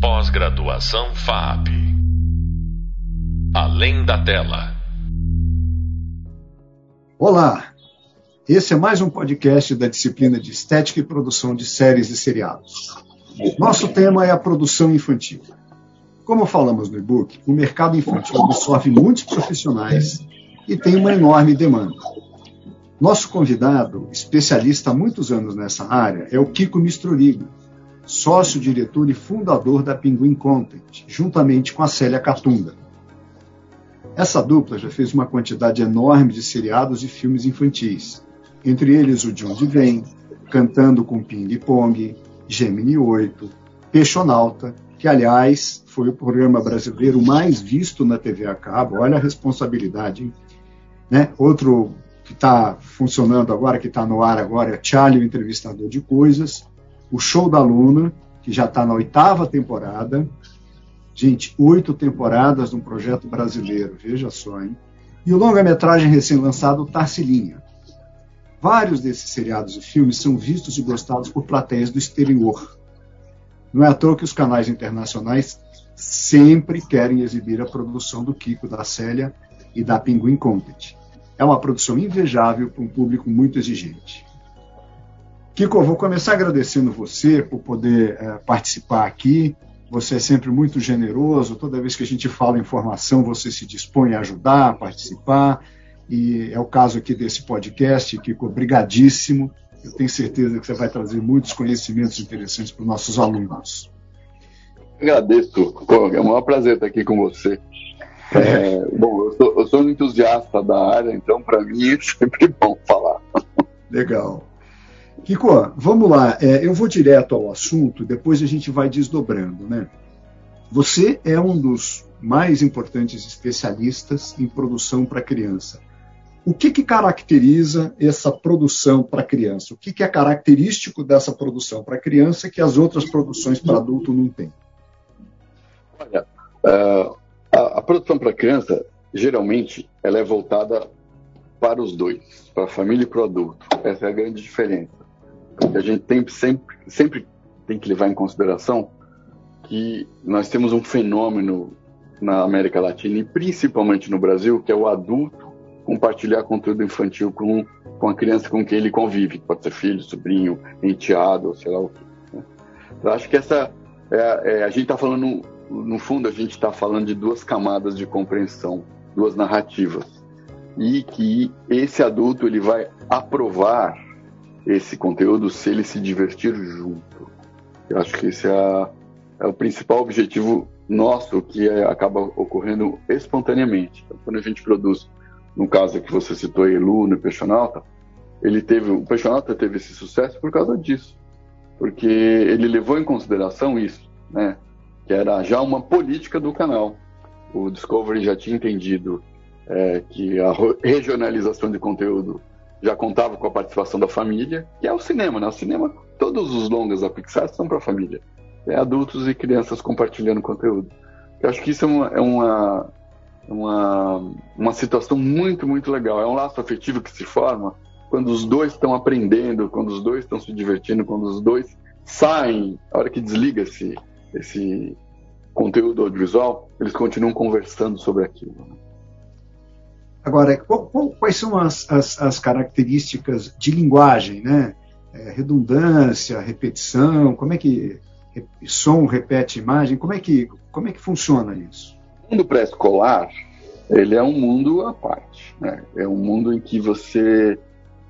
Pós-graduação FAP. Além da tela. Olá, esse é mais um podcast da disciplina de Estética e Produção de Séries e Seriados. Nosso tema é a produção infantil. Como falamos no e-book, o mercado infantil absorve muitos profissionais e tem uma enorme demanda. Nosso convidado, especialista há muitos anos nessa área, é o Kiko Mistrorigo, sócio, diretor e fundador da Pinguim Content, juntamente com a Célia Catunda. Essa dupla já fez uma quantidade enorme de seriados e filmes infantis, entre eles o De Onde Vem, Cantando com Ping Pong, Gemini 8, Peixonauta, que aliás foi o programa brasileiro mais visto na TV a cabo, olha a responsabilidade, hein? Né? Outro que está funcionando agora, que está no ar agora, é Charlie, o entrevistador de coisas. O Show da Luna, que já está na oitava temporada. Gente, oito temporadas de um projeto brasileiro, veja só, hein? E o longa-metragem recém-lançado Tarsilinha. Vários desses seriados e filmes são vistos e gostados por plateias do exterior. Não é à toa que os canais internacionais sempre querem exibir a produção do Kiko, da Célia e da Pinguim Content. É uma produção invejável para um público muito exigente. Kiko, eu vou começar agradecendo você por poder é, participar aqui. Você é sempre muito generoso. Toda vez que a gente fala informação, você se dispõe a ajudar, a participar. E é o caso aqui desse podcast, Kiko. Obrigadíssimo. Eu tenho certeza que você vai trazer muitos conhecimentos interessantes para os nossos alunos. Agradeço. É um maior prazer estar aqui com você. É, bom, eu sou, eu sou, um entusiasta da área, então para mim é sempre bom falar. Legal. Kiko, vamos lá. É, eu vou direto ao assunto, depois a gente vai desdobrando, né? Você é um dos mais importantes especialistas em produção para criança. O que, que caracteriza essa produção para criança? O que, que é característico dessa produção para criança que as outras produções para adulto não têm? Olha, a, a produção para criança, geralmente, ela é voltada para os dois, para a família e para o adulto. Essa é a grande diferença. A gente tem, sempre, sempre tem que levar em consideração que nós temos um fenômeno na América Latina e principalmente no Brasil, que é o adulto compartilhar conteúdo infantil com, com a criança com quem ele convive, pode ser filho, sobrinho, enteado, sei lá o que. Né? Eu acho que essa é, é, a gente está falando no fundo, a gente está falando de duas camadas de compreensão, duas narrativas. E que esse adulto ele vai aprovar esse conteúdo se ele se divertir junto. Eu acho que esse é, é o principal objetivo nosso que é, acaba ocorrendo espontaneamente. Então, quando a gente produz, no caso que você citou, Elu no Peixonauta, ele teve, o Peixonauta teve esse sucesso por causa disso, porque ele levou em consideração isso, né? que era já uma política do canal. O Discovery já tinha entendido é, que a regionalização de conteúdo já contava com a participação da família, que é o cinema, né? O cinema, todos os longas da Pixar são para a família. É adultos e crianças compartilhando conteúdo. Eu acho que isso é uma, é uma, uma, uma situação muito, muito legal. É um laço afetivo que se forma quando os dois estão aprendendo, quando os dois estão se divertindo, quando os dois saem, a hora que desliga-se esse conteúdo audiovisual, eles continuam conversando sobre aquilo. Né? Agora, qual, qual, quais são as, as, as, características de linguagem, né? É, redundância, repetição, como é que som repete imagem, como é que como é que funciona isso? O mundo pré-escolar ele é um mundo à parte, né? É um mundo em que você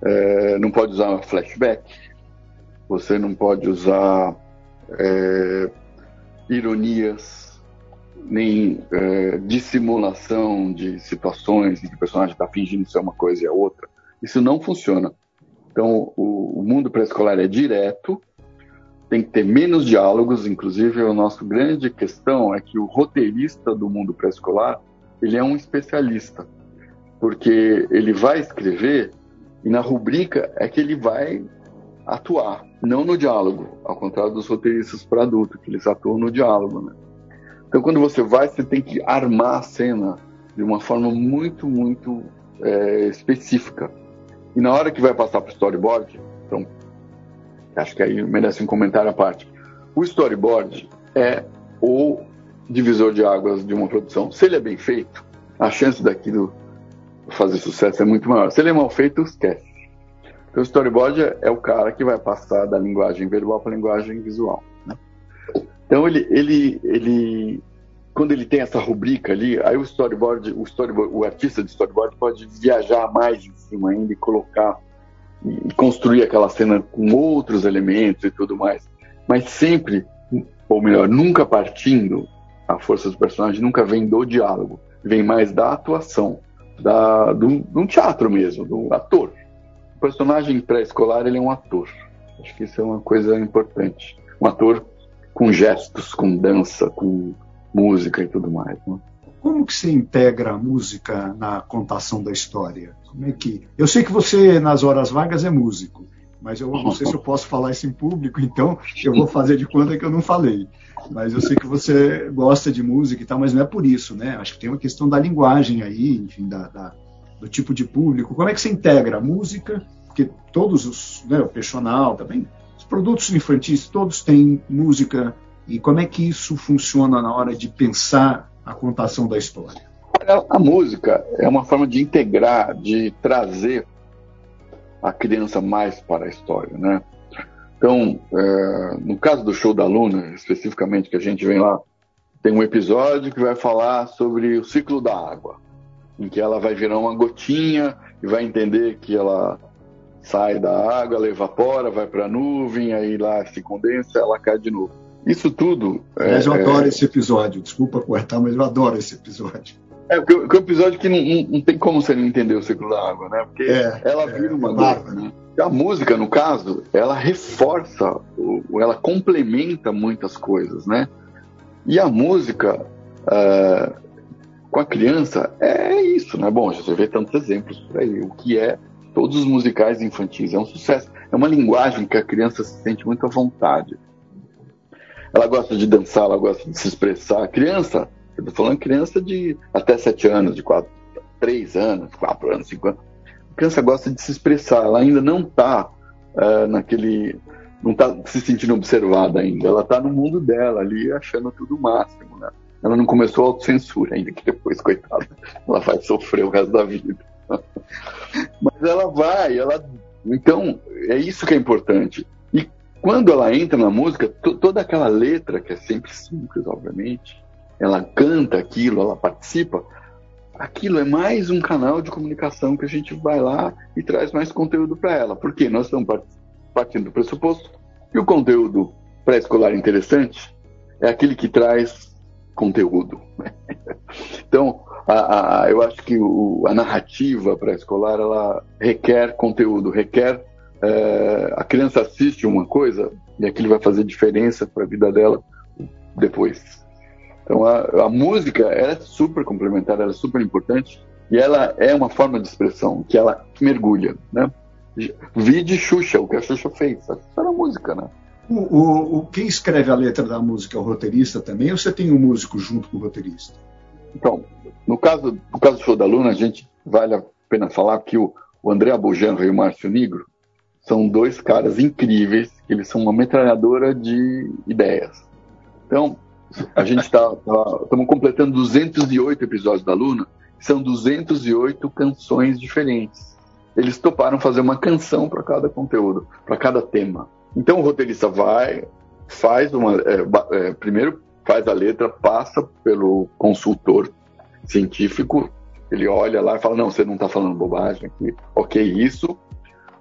é, não pode usar flashback, você não pode usar é, ironias, nem é, dissimulação de situações em que o personagem está fingindo ser uma coisa e a outra. Isso não funciona. Então, o, o mundo pré-escolar é direto, tem que ter menos diálogos, inclusive a nossa grande questão é que o roteirista do mundo pré-escolar, ele é um especialista, porque ele vai escrever e na rubrica é que ele vai atuar, não no diálogo, ao contrário dos roteiristas para adulto, que eles atuam no diálogo. Né? Então, quando você vai, você tem que armar a cena de uma forma muito, muito é, específica. E na hora que vai passar para o storyboard, então, acho que aí merece um comentário à parte. O storyboard é o divisor de águas de uma produção. Se ele é bem feito, a chance daquilo fazer sucesso é muito maior. Se ele é mal feito, esquece. Então, o storyboard é o cara que vai passar da linguagem verbal para a linguagem visual. Então, ele, ele, ele, quando ele tem essa rubrica ali, aí o storyboard, o storyboard, o artista de storyboard pode viajar mais em cima ainda e colocar e construir aquela cena com outros elementos e tudo mais. Mas sempre, ou melhor, nunca partindo a força do personagem, nunca vem do diálogo, vem mais da atuação, da, do, um teatro mesmo, do ator. O personagem pré-escolar ele é um ator. Acho que isso é uma coisa importante. Um ator com gestos, com dança, com música e tudo mais. Né? Como que se integra a música na contação da história? Como é que? Eu sei que você nas horas vagas é músico, mas eu não sei se eu posso falar isso em público, então eu vou fazer de conta que eu não falei. Mas eu sei que você gosta de música e tal, mas não é por isso, né? Acho que tem uma questão da linguagem aí, enfim, da, da do tipo de público. Como é que se integra a música? Porque todos os, né, o personal também, produtos infantis, todos têm música. E como é que isso funciona na hora de pensar a contação da história? A música é uma forma de integrar, de trazer a criança mais para a história, né? Então, é, no caso do show da Luna, especificamente, que a gente vem lá, tem um episódio que vai falar sobre o ciclo da água, em que ela vai virar uma gotinha e vai entender que ela sai da água, ela evapora, vai para a nuvem, aí lá se condensa, ela cai de novo. Isso tudo. Mas é, eu adoro é... esse episódio. Desculpa cortar, mas eu adoro esse episódio. É, porque, porque o episódio que não, não, tem como você não entender o ciclo da água, né? Porque é, ela é, vira uma é né? A música, no caso, ela reforça, ela complementa muitas coisas, né? E a música uh, com a criança é isso, né? Bom, você vê tantos exemplos por aí. O que é todos os musicais infantis é um sucesso. É uma linguagem que a criança se sente muito à vontade. Ela gosta de dançar, ela gosta de se expressar. A criança, eu tô falando criança de até 7 anos, de 4, 3 anos, 4 anos, 5 anos. A criança gosta de se expressar, ela ainda não está uh, é, naquele. não está se sentindo observada ainda. Ela está no mundo dela ali, achando tudo o máximo, né? Ela não começou a autocensura ainda, que depois, coitada, ela vai sofrer o resto da vida. Mas ela vai, ela. Então, é isso que é importante. E quando ela entra na música, toda aquela letra, que é sempre simples, obviamente, ela canta aquilo, ela participa, aquilo é mais um canal de comunicação que a gente vai lá e traz mais conteúdo para ela. Porque nós estamos partindo do pressuposto que o conteúdo pré-escolar interessante é aquele que traz conteúdo. então, a, a, eu acho que o, a narrativa pré-escolar ela requer conteúdo, requer é, a criança assiste uma coisa e aquilo vai fazer diferença para a vida dela depois. Então a, a música é super complementar, ela é super importante e ela é uma forma de expressão que ela mergulha, né? Vide Xuxa, o que a Xuxa fez. Era música, né? O, o, o, quem escreve a letra da música é o roteirista também, ou você tem um músico junto com o roteirista? Então, no caso, no caso do show da Luna, a gente vale a pena falar que o, o André Abujanra e o Márcio Negro são dois caras incríveis, eles são uma metralhadora de ideias. Então, a gente está tá, estamos completando 208 episódios da Luna, são 208 canções diferentes. Eles toparam fazer uma canção para cada conteúdo, para cada tema. Então o roteirista vai, faz uma. É, é, primeiro faz a letra, passa pelo consultor científico, ele olha lá e fala: não, você não está falando bobagem aqui, ok, isso.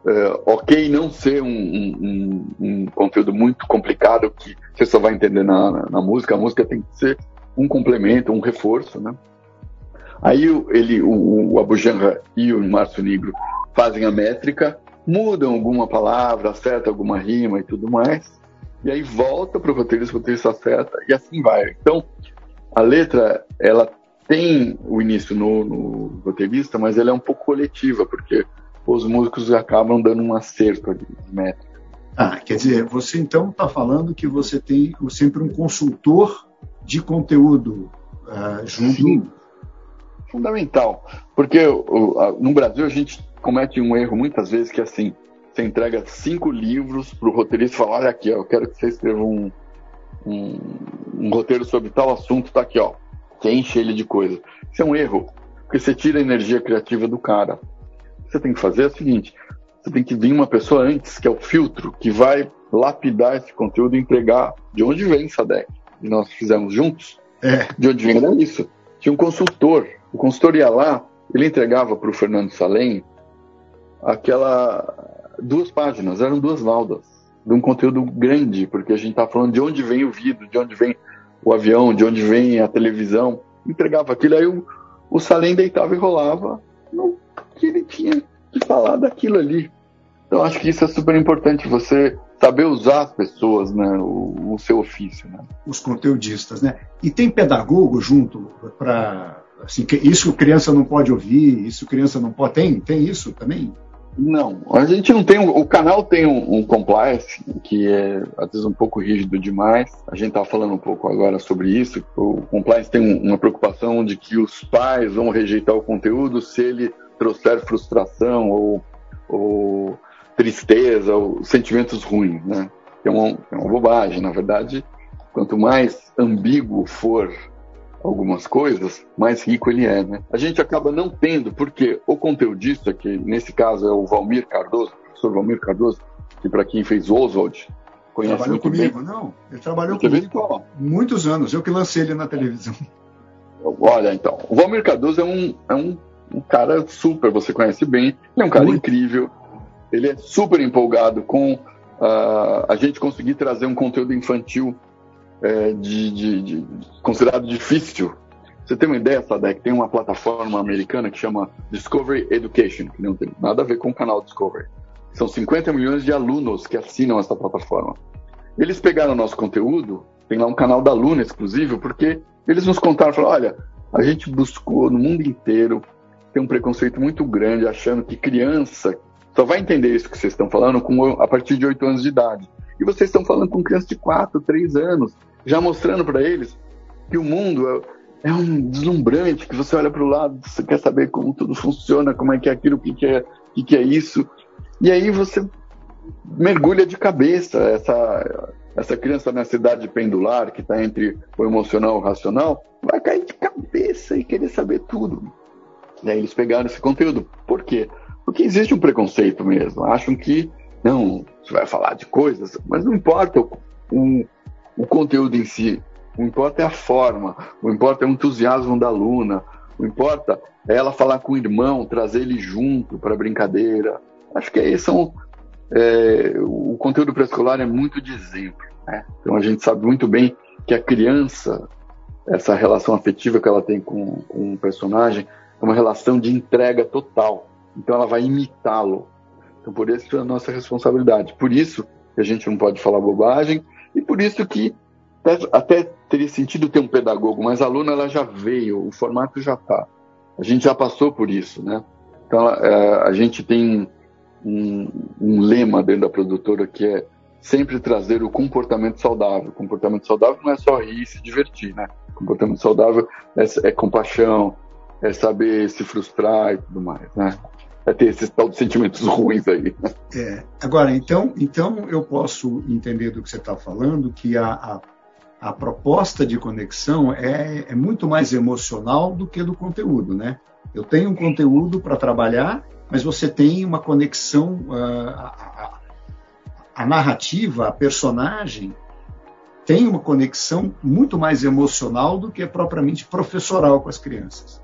Uh, ok não ser um, um, um, conteúdo muito complicado que você só vai entender na, na, na, música, a música tem que ser um complemento, um reforço, né? Aí ele, o, o Abujanra e o Márcio Negro fazem a métrica, mudam alguma palavra, acertam alguma rima e tudo mais, e aí volta para o roteirista, o roteirista acerta, e assim vai. Então, a letra, ela tem o início no, no roteirista, mas ela é um pouco coletiva, porque os músicos acabam dando um acerto ali, métrica. Ah, quer dizer, você então está falando que você tem sempre um consultor de conteúdo uh, junto. Sim. Fundamental, porque no Brasil a gente comete um erro muitas vezes que é assim, você entrega cinco livros para o roteirista e fala, olha aqui, eu quero que você escreva um, um, um roteiro sobre tal assunto, tá aqui, ó. Você enche ele de coisa. Isso é um erro, porque você tira a energia criativa do cara. O que você tem que fazer é o seguinte: você tem que vir uma pessoa antes, que é o filtro, que vai lapidar esse conteúdo e entregar de onde vem Sadek. E nós fizemos juntos. É. De onde vem era isso. Tinha um consultor. O consultor ia lá, ele entregava para o Fernando Salem aquela duas páginas, eram duas laudas de um conteúdo grande, porque a gente está falando de onde vem o vidro, de onde vem o avião, de onde vem a televisão. Entregava aquilo, aí o, o Salem deitava e rolava no que ele tinha que falar daquilo ali. Então acho que isso é super importante, você saber usar as pessoas, né, o, o seu ofício. Né? Os conteudistas, né? E tem pedagogo junto para assim, isso criança não pode ouvir, isso criança não pode. Tem, tem isso também? Não, a gente não tem. O canal tem um, um, compliance que é às vezes um pouco rígido demais. A gente estava falando um pouco agora sobre isso. O compliance tem uma preocupação de que os pais vão rejeitar o conteúdo se ele trouxer frustração ou, ou tristeza ou sentimentos ruins, né? É uma, é uma bobagem, na verdade. Quanto mais ambíguo for algumas coisas, mais rico ele é, né? A gente acaba não tendo, porque o conteudista, que nesse caso é o Valmir Cardoso, o professor Valmir Cardoso, que para quem fez Oswald, conhece trabalhou muito comigo, bem. não? Ele trabalhou comigo qual? muitos anos, eu que lancei ele na televisão. Olha, então, o Valmir Cardoso é um, é um, um cara super, você conhece bem, ele é um cara muito. incrível, ele é super empolgado com uh, a gente conseguir trazer um conteúdo infantil é, de, de, de, considerado difícil. Você tem uma ideia, Sadek? Tem uma plataforma americana que chama Discovery Education, que não tem nada a ver com o canal Discovery. São 50 milhões de alunos que assinam essa plataforma. Eles pegaram nosso conteúdo, tem lá um canal da Luna exclusivo, porque eles nos contaram, falaram, olha, a gente buscou no mundo inteiro, tem um preconceito muito grande, achando que criança só vai entender isso que vocês estão falando com, a partir de 8 anos de idade. E vocês estão falando com crianças de 4, 3 anos, já mostrando para eles que o mundo é, é, um deslumbrante, que você olha para o lado, você quer saber como tudo funciona, como é que é aquilo, o que, que, é, que, que é isso. E aí você mergulha de cabeça essa, essa criança nessa idade pendular, que está entre o emocional e o racional, vai cair de cabeça e querer saber tudo. E aí eles pegaram esse conteúdo. Por quê? Porque existe um preconceito mesmo. Acham que não, você vai falar de coisas, mas não importa o, o, o conteúdo em si, o importa é a forma, o importa é o entusiasmo da aluna, o importa é ela falar com o irmão, trazer ele junto para brincadeira. Acho que aí são. É, o conteúdo pré-escolar é muito de exemplo. Né? Então a gente sabe muito bem que a criança, essa relação afetiva que ela tem com, com o personagem, é uma relação de entrega total. Então ela vai imitá-lo. Então, por isso é a nossa responsabilidade. Por isso que a gente não pode falar bobagem e por isso que até teria sentido ter um pedagogo, mas a aluna ela já veio, o formato já está. A gente já passou por isso, né? Então, é, a gente tem um, um lema dentro da produtora que é sempre trazer o comportamento saudável. O comportamento saudável não é só rir e se divertir, né? O comportamento saudável é, é compaixão, é saber se frustrar e tudo mais, né? a ter esses tal de sentimentos ruins aí. É. Agora, então, então eu posso entender do que você está falando que a, a, a, proposta de conexão é, é muito mais emocional do que do conteúdo, né? Eu tenho um conteúdo para trabalhar, mas você tem uma conexão, uh, a, a, a narrativa, a personagem tem uma conexão muito mais emocional do que propriamente professoral com as crianças.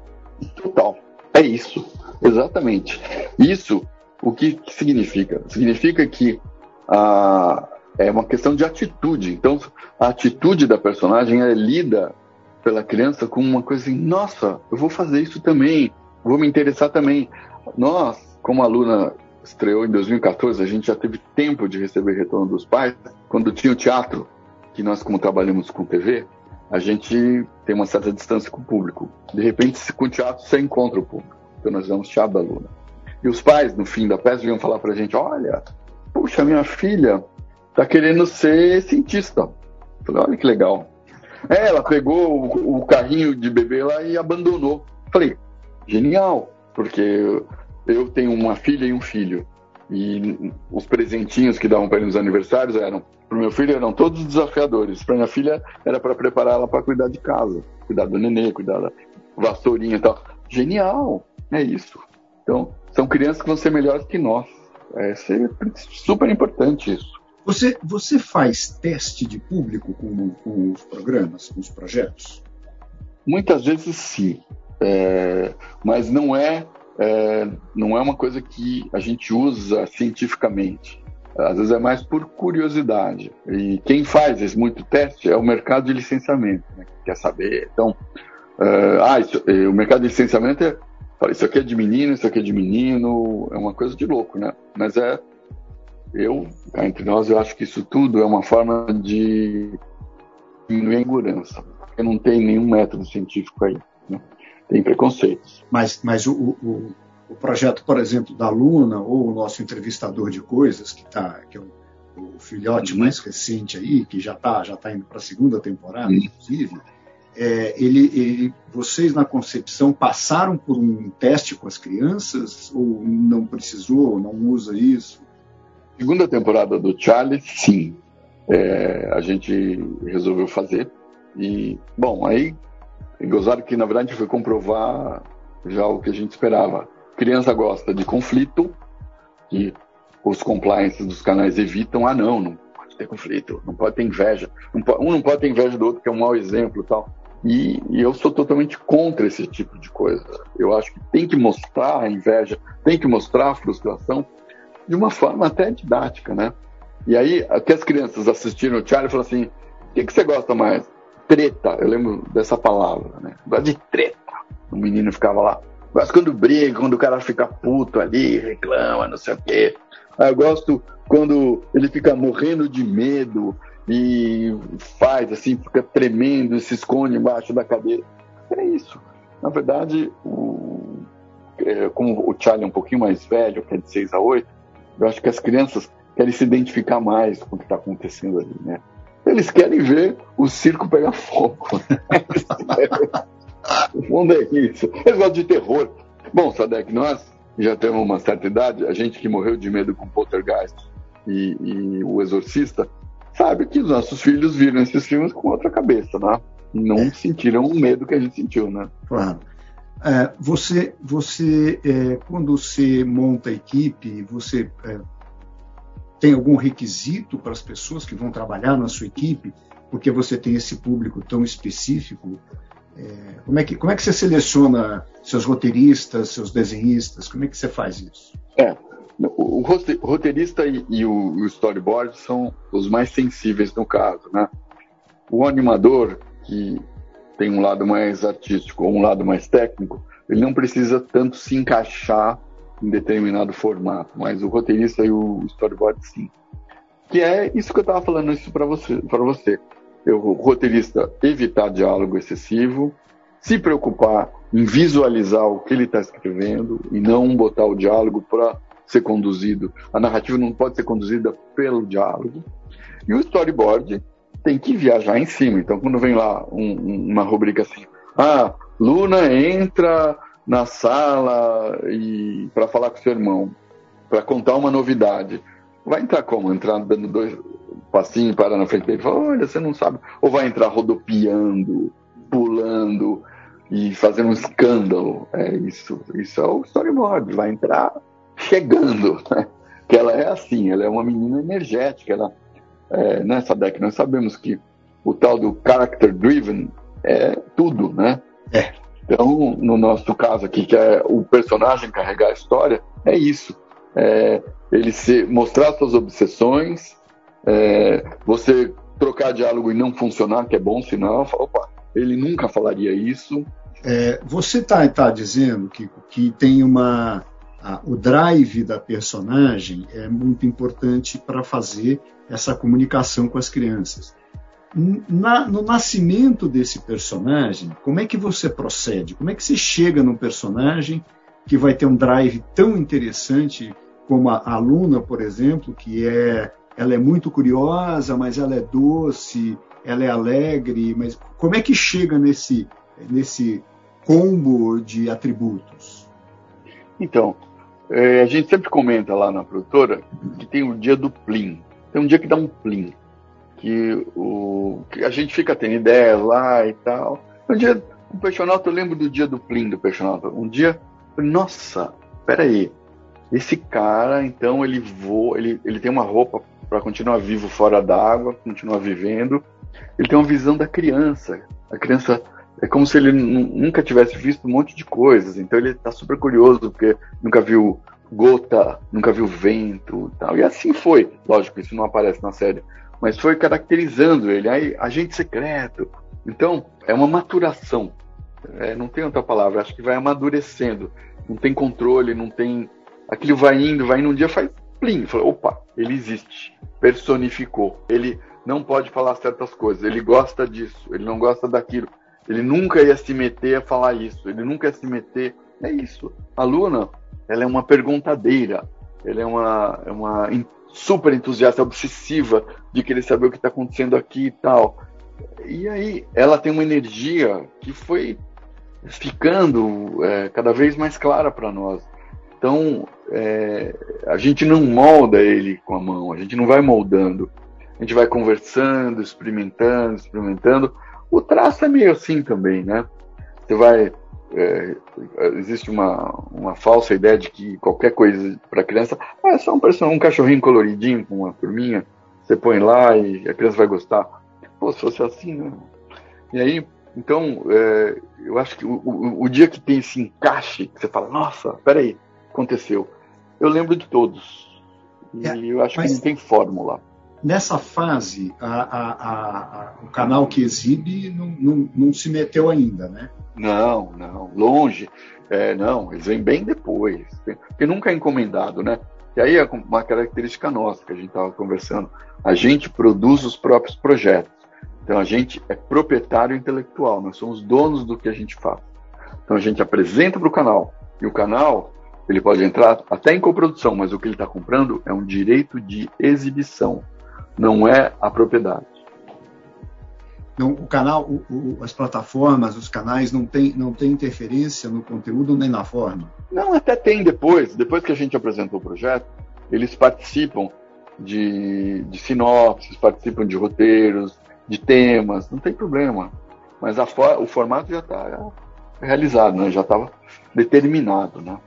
Total. É isso, exatamente. Isso, o que, significa? Significa que a, é uma questão de atitude. Então, a atitude da personagem é lida pela criança como uma coisa assim: nossa, eu vou fazer isso também, vou me interessar também. Nós, como aluna estreou em 2014, a gente já teve tempo de receber retorno dos pais. Quando tinha o teatro, que nós, como trabalhamos com TV, a gente tem uma certa distância com o público. De repente, com o teatro, você encontra o público. Então, nós damos teatro da Luna. E os pais, no fim da peça, vinham falar para a gente: olha, puxa, minha filha está querendo ser cientista. Falei: olha que legal. É, ela pegou o, o carrinho de bebê lá e abandonou. Falei: genial, porque eu tenho uma filha e um filho. E os presentinhos que davam para ele nos aniversários eram, para o meu filho, eram todos desafiadores. Para minha filha, era para preparar ela para cuidar de casa, cuidar do nenê, cuidar da vassourinha e tal. Genial! É isso. Então, são crianças que vão ser melhores que nós. É super importante isso. Você, você faz teste de público com, com os programas, com os projetos? Muitas vezes sim, é, mas não é, é, não é uma coisa que a gente usa cientificamente. Às vezes é mais por curiosidade. E quem faz esse muito teste é o mercado de licenciamento, né, que quer saber. Então, é, ah, isso, é, o mercado de licenciamento é, isso aqui é de menino, isso aqui é de menino, é uma coisa de louco, né? Mas é eu, entre nós, eu acho que isso tudo é uma forma de diminuir a insegurança, porque não tem nenhum método científico aí. Né? Tem preconceitos. Mas, mas o, o, o, projeto, por exemplo, da Luna, ou o nosso entrevistador de coisas, que, tá, que é o, o filhote uhum. mais recente aí, que já está já tá indo para a segunda temporada, uhum. inclusive, é, ele, ele, vocês na concepção passaram por um teste com as crianças ou não precisou, não usa isso? Segunda temporada do Charlie, sim. É, a gente resolveu fazer. E, bom, aí, gozaram que na verdade foi comprovar já o que a gente esperava. Criança gosta de conflito, que os compliances dos canais evitam. Ah, não, não pode ter conflito, não pode ter inveja. um não pode ter inveja do outro, que é um mau exemplo tal. E, e, eu sou totalmente contra esse tipo de coisa. Eu acho que tem que mostrar a inveja, tem que mostrar a frustração, de uma forma até didática, né? E aí, até as crianças assistiram o Charlie e falaram assim: o que, que você gosta mais? Treta, eu lembro dessa palavra, né? Gosto de treta. O menino ficava lá. Gosto quando briga, quando o cara fica puto ali, reclama, não sei o quê. Aí eu gosto quando ele fica morrendo de medo e faz assim, fica tremendo e se esconde embaixo da cadeira. É isso. Na verdade, o, é, como o Charlie é um pouquinho mais velho, que é de 6 a 8, eu acho que as crianças querem se identificar mais com o que está acontecendo ali, né? Eles querem ver o circo pegar fogo. o fundo é isso. Eles gostam de terror. Bom, Sadek, nós já temos uma certa idade, a gente que morreu de medo com Poltergeist e, e o Exorcista, sabe que os nossos filhos viram esses filmes com outra cabeça, né? Não sentiram o medo que a gente sentiu, né? Claro. É, você, você é, quando você monta a equipe, você é, tem algum requisito para as pessoas que vão trabalhar na sua equipe, porque você tem esse público tão específico? É, como, é que, como é que você seleciona seus roteiristas, seus desenhistas? Como é que você faz isso? É, o roteirista e, e o, storyboard são os mais sensíveis no caso, né? O animador, que tem um lado mais artístico ou um lado mais técnico, ele não precisa tanto se encaixar em determinado formato, mas o roteirista e o storyboard sim. Que é isso que eu estava falando isso para você, para você. o roteirista evitar diálogo excessivo, se preocupar em visualizar o que ele está escrevendo e não botar o diálogo para ser conduzido. A narrativa não pode ser conduzida pelo diálogo. E o storyboard tem que viajar em cima. Então, quando vem lá um, uma rubrica assim, ah, Luna entra na sala e para falar com seu irmão, para contar uma novidade. Vai entrar como? Entrar dando dois passinhos para na frente dele e falar, olha, você não sabe. Ou vai entrar rodopiando, pulando e fazendo um escândalo. É isso. Isso é o storyboard. Vai entrar chegando. Né? Que ela é assim, ela é uma menina energética, ela é, nessa década, nós sabemos que o tal do character driven é tudo, né? É. Então, no nosso caso aqui, que é o personagem carregar a história, é isso. É ele se, mostrar suas obsessões, é, você trocar diálogo e não funcionar, que é bom sinal, fala, opa, ele nunca falaria isso. É, você está tá dizendo que, que tem uma. A, o drive da personagem é muito importante para fazer essa comunicação com as crianças. Na, no nascimento desse personagem, como é que você procede? Como é que você chega num personagem que vai ter um drive tão interessante como a aluna, por exemplo, que é ela é muito curiosa, mas ela é doce, ela é alegre, mas como é que chega nesse nesse combo de atributos? Então, é, a gente sempre comenta lá na produtora que tem o dia do plim. Tem um dia que dá um plim. Que, o, que a gente fica tendo ideias lá e tal. Um dia, o Peixonauta, eu lembro do dia do plim do Peixonauta. Um dia, nossa, peraí. Esse cara, então, ele voa, ele, ele tem uma roupa para continuar vivo fora d'água, continuar vivendo. Ele tem uma visão da criança. A criança é como se ele nunca tivesse visto um monte de coisas. Então ele está super curioso porque nunca viu gota, nunca viu vento, tal. E assim foi. Lógico, isso não aparece na série, mas foi caracterizando ele. Aí agente secreto. Então é uma maturação. É, não tem outra palavra. Acho que vai amadurecendo. Não tem controle, não tem. Aquilo vai indo, vai indo. Um dia faz plim. Fala, opa, ele existe. Personificou. Ele não pode falar certas coisas. Ele gosta disso. Ele não gosta daquilo ele nunca ia se meter a falar isso, ele nunca ia se meter. É isso. A Luna, ela é uma perguntadeira, ela é uma, é uma super entusiasta, obsessiva de querer saber o que está acontecendo aqui e tal. E aí ela tem uma energia que foi ficando é, cada vez mais clara para nós. Então é, a gente não molda ele com a mão, a gente não vai moldando, a gente vai conversando, experimentando, experimentando, o traço é meio assim também, né? Você vai. É, existe uma, uma falsa ideia de que qualquer coisa para criança ah, é só um, um cachorrinho coloridinho com uma turminha, você põe lá e a criança vai gostar. Pô, se fosse assim, né? E aí, então, é, eu acho que o, o, o, dia que tem esse encaixe, que você fala, nossa, peraí, aconteceu. Eu lembro de todos. E é, eu acho mas... que não tem fórmula nessa fase, a, a, a, o canal que exibe não, não, não, se meteu ainda, né? Não, não, longe. É, não, eles vêm bem depois. Porque nunca é encomendado, né? E aí é uma característica nossa que a gente estava conversando. A gente produz os próprios projetos. Então a gente é proprietário intelectual, nós somos donos do que a gente faz. Então a gente apresenta para o canal. E o canal, ele pode entrar até em coprodução, mas o que ele está comprando é um direito de exibição não é a propriedade. Então, o canal, o, o, as plataformas, os canais não tem, não tem interferência no conteúdo nem na forma? Não, até tem depois. Depois que a gente apresentou o projeto, eles participam de, de sinopses, participam de roteiros, de temas, não tem problema. Mas o formato já está realizado, né? já estava determinado. Né?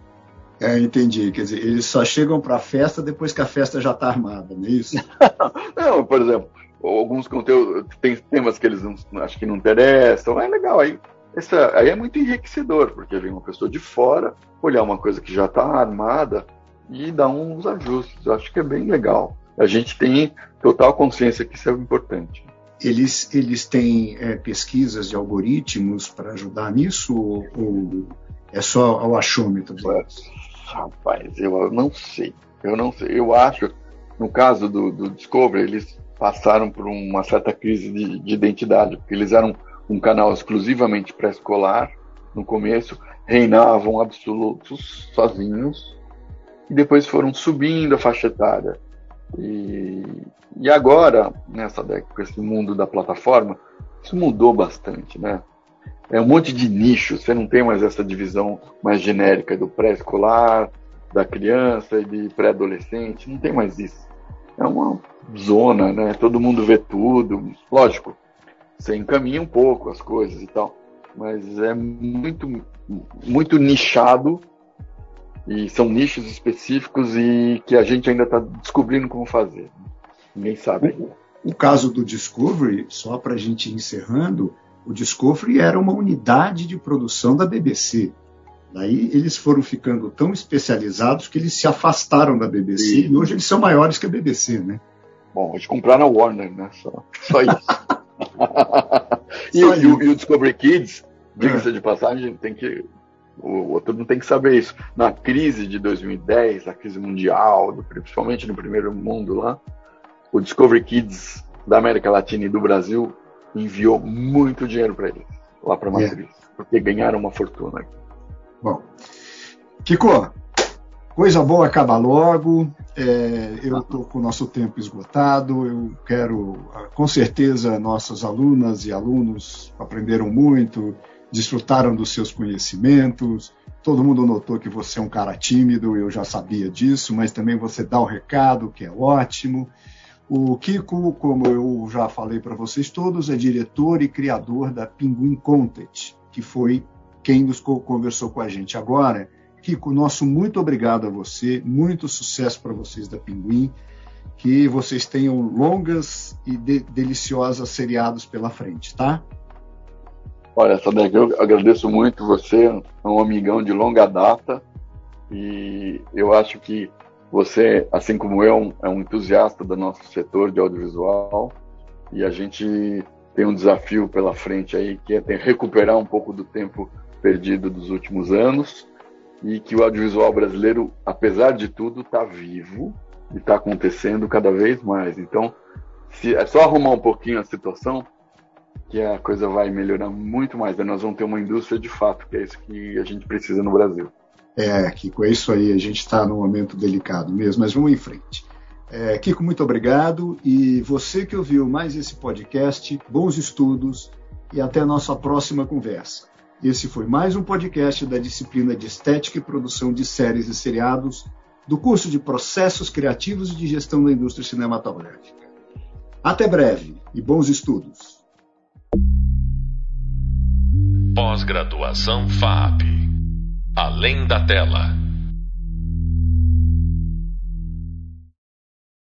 É, entendi. Quer dizer, eles só chegam para a festa depois que a festa já está armada, não é isso? não, por exemplo, alguns conteúdos, tem temas que eles não, acho que não interessam, é legal. Aí, essa, aí é muito enriquecedor, porque vem uma pessoa de fora olhar uma coisa que já está armada e dar uns ajustes. Eu acho que é bem legal. A gente tem total consciência que isso é importante. Eles, eles têm é, pesquisas de algoritmos para ajudar nisso ou, ou é só o achômetro? Rapaz, eu não sei. Eu não sei. Eu acho, no caso do, do Discovery, eles passaram por uma certa crise de, de identidade, porque eles eram um canal exclusivamente pré-escolar no começo, reinavam absolutos sozinhos, e depois foram subindo a faixa etária. E, e agora, nessa década, com esse mundo da plataforma, isso mudou bastante, né? É um monte de nichos, você não tem mais essa divisão mais genérica do pré-escolar, da criança e de pré-adolescente, não tem mais isso. É uma zona, né? Todo mundo vê tudo. Lógico, você encaminha um pouco as coisas e tal, mas é muito, muito nichado e são nichos específicos e que a gente ainda está descobrindo como fazer. Ninguém sabe. O caso do Discovery, só para a gente ir encerrando, o Discovery era uma unidade de produção da BBC. Daí eles foram ficando tão especializados que eles se afastaram da BBC Sim. e hoje eles são maiores que a BBC, né? Bom, eles compraram a Warner, né? Só, só isso. e, só o, e, o, Discovery Kids, diga-se é. de passagem, tem que. O outro não tem que saber isso. Na crise de 2010, a crise mundial, principalmente no primeiro mundo lá, o Discovery Kids da América Latina e do Brasil enviou muito dinheiro para eles, lá para a é. matriz, é. porque ganharam uma fortuna. Bom, Kiko, coisa boa acaba logo. É, eu estou com o nosso tempo esgotado. Eu quero, ah, com certeza, nossas alunas e alunos aprenderam muito, desfrutaram dos seus conhecimentos, Todo mundo notou que você é um cara tímido, eu já sabia disso, mas também você dá o recado, que é ótimo. O Kiko, como eu já falei para vocês todos, é diretor e criador da Pinguim Content, que foi quem nos conversou com a gente agora. Kiko, nosso muito obrigado a você, muito sucesso para vocês da Pinguim, que vocês tenham longas e de deliciosas seriados pela frente, tá? Olha, Sadek, eu agradeço muito você, é um amigão de longa data, e eu acho que você, assim como eu, é um entusiasta do nosso setor de audiovisual, e a gente tem um desafio pela frente aí, que é recuperar um pouco do tempo perdido dos últimos anos, e que o audiovisual brasileiro, apesar de tudo, está vivo e está acontecendo cada vez mais. Então, se é só arrumar um pouquinho a situação, que a coisa vai melhorar muito mais. Né? Nós vamos ter uma indústria de fato, que é isso que a gente precisa no Brasil. É, Kiko, é isso aí. A gente está num momento delicado mesmo, mas vamos em frente. É, Kiko, muito obrigado. E você que ouviu mais esse podcast, bons estudos e até a nossa próxima conversa. Esse foi mais um podcast da disciplina de Estética e Produção de Séries e Seriados do curso de Processos Criativos e de Gestão da Indústria Cinematográfica. Até breve e bons estudos. Pós-graduação FAP. Além da tela.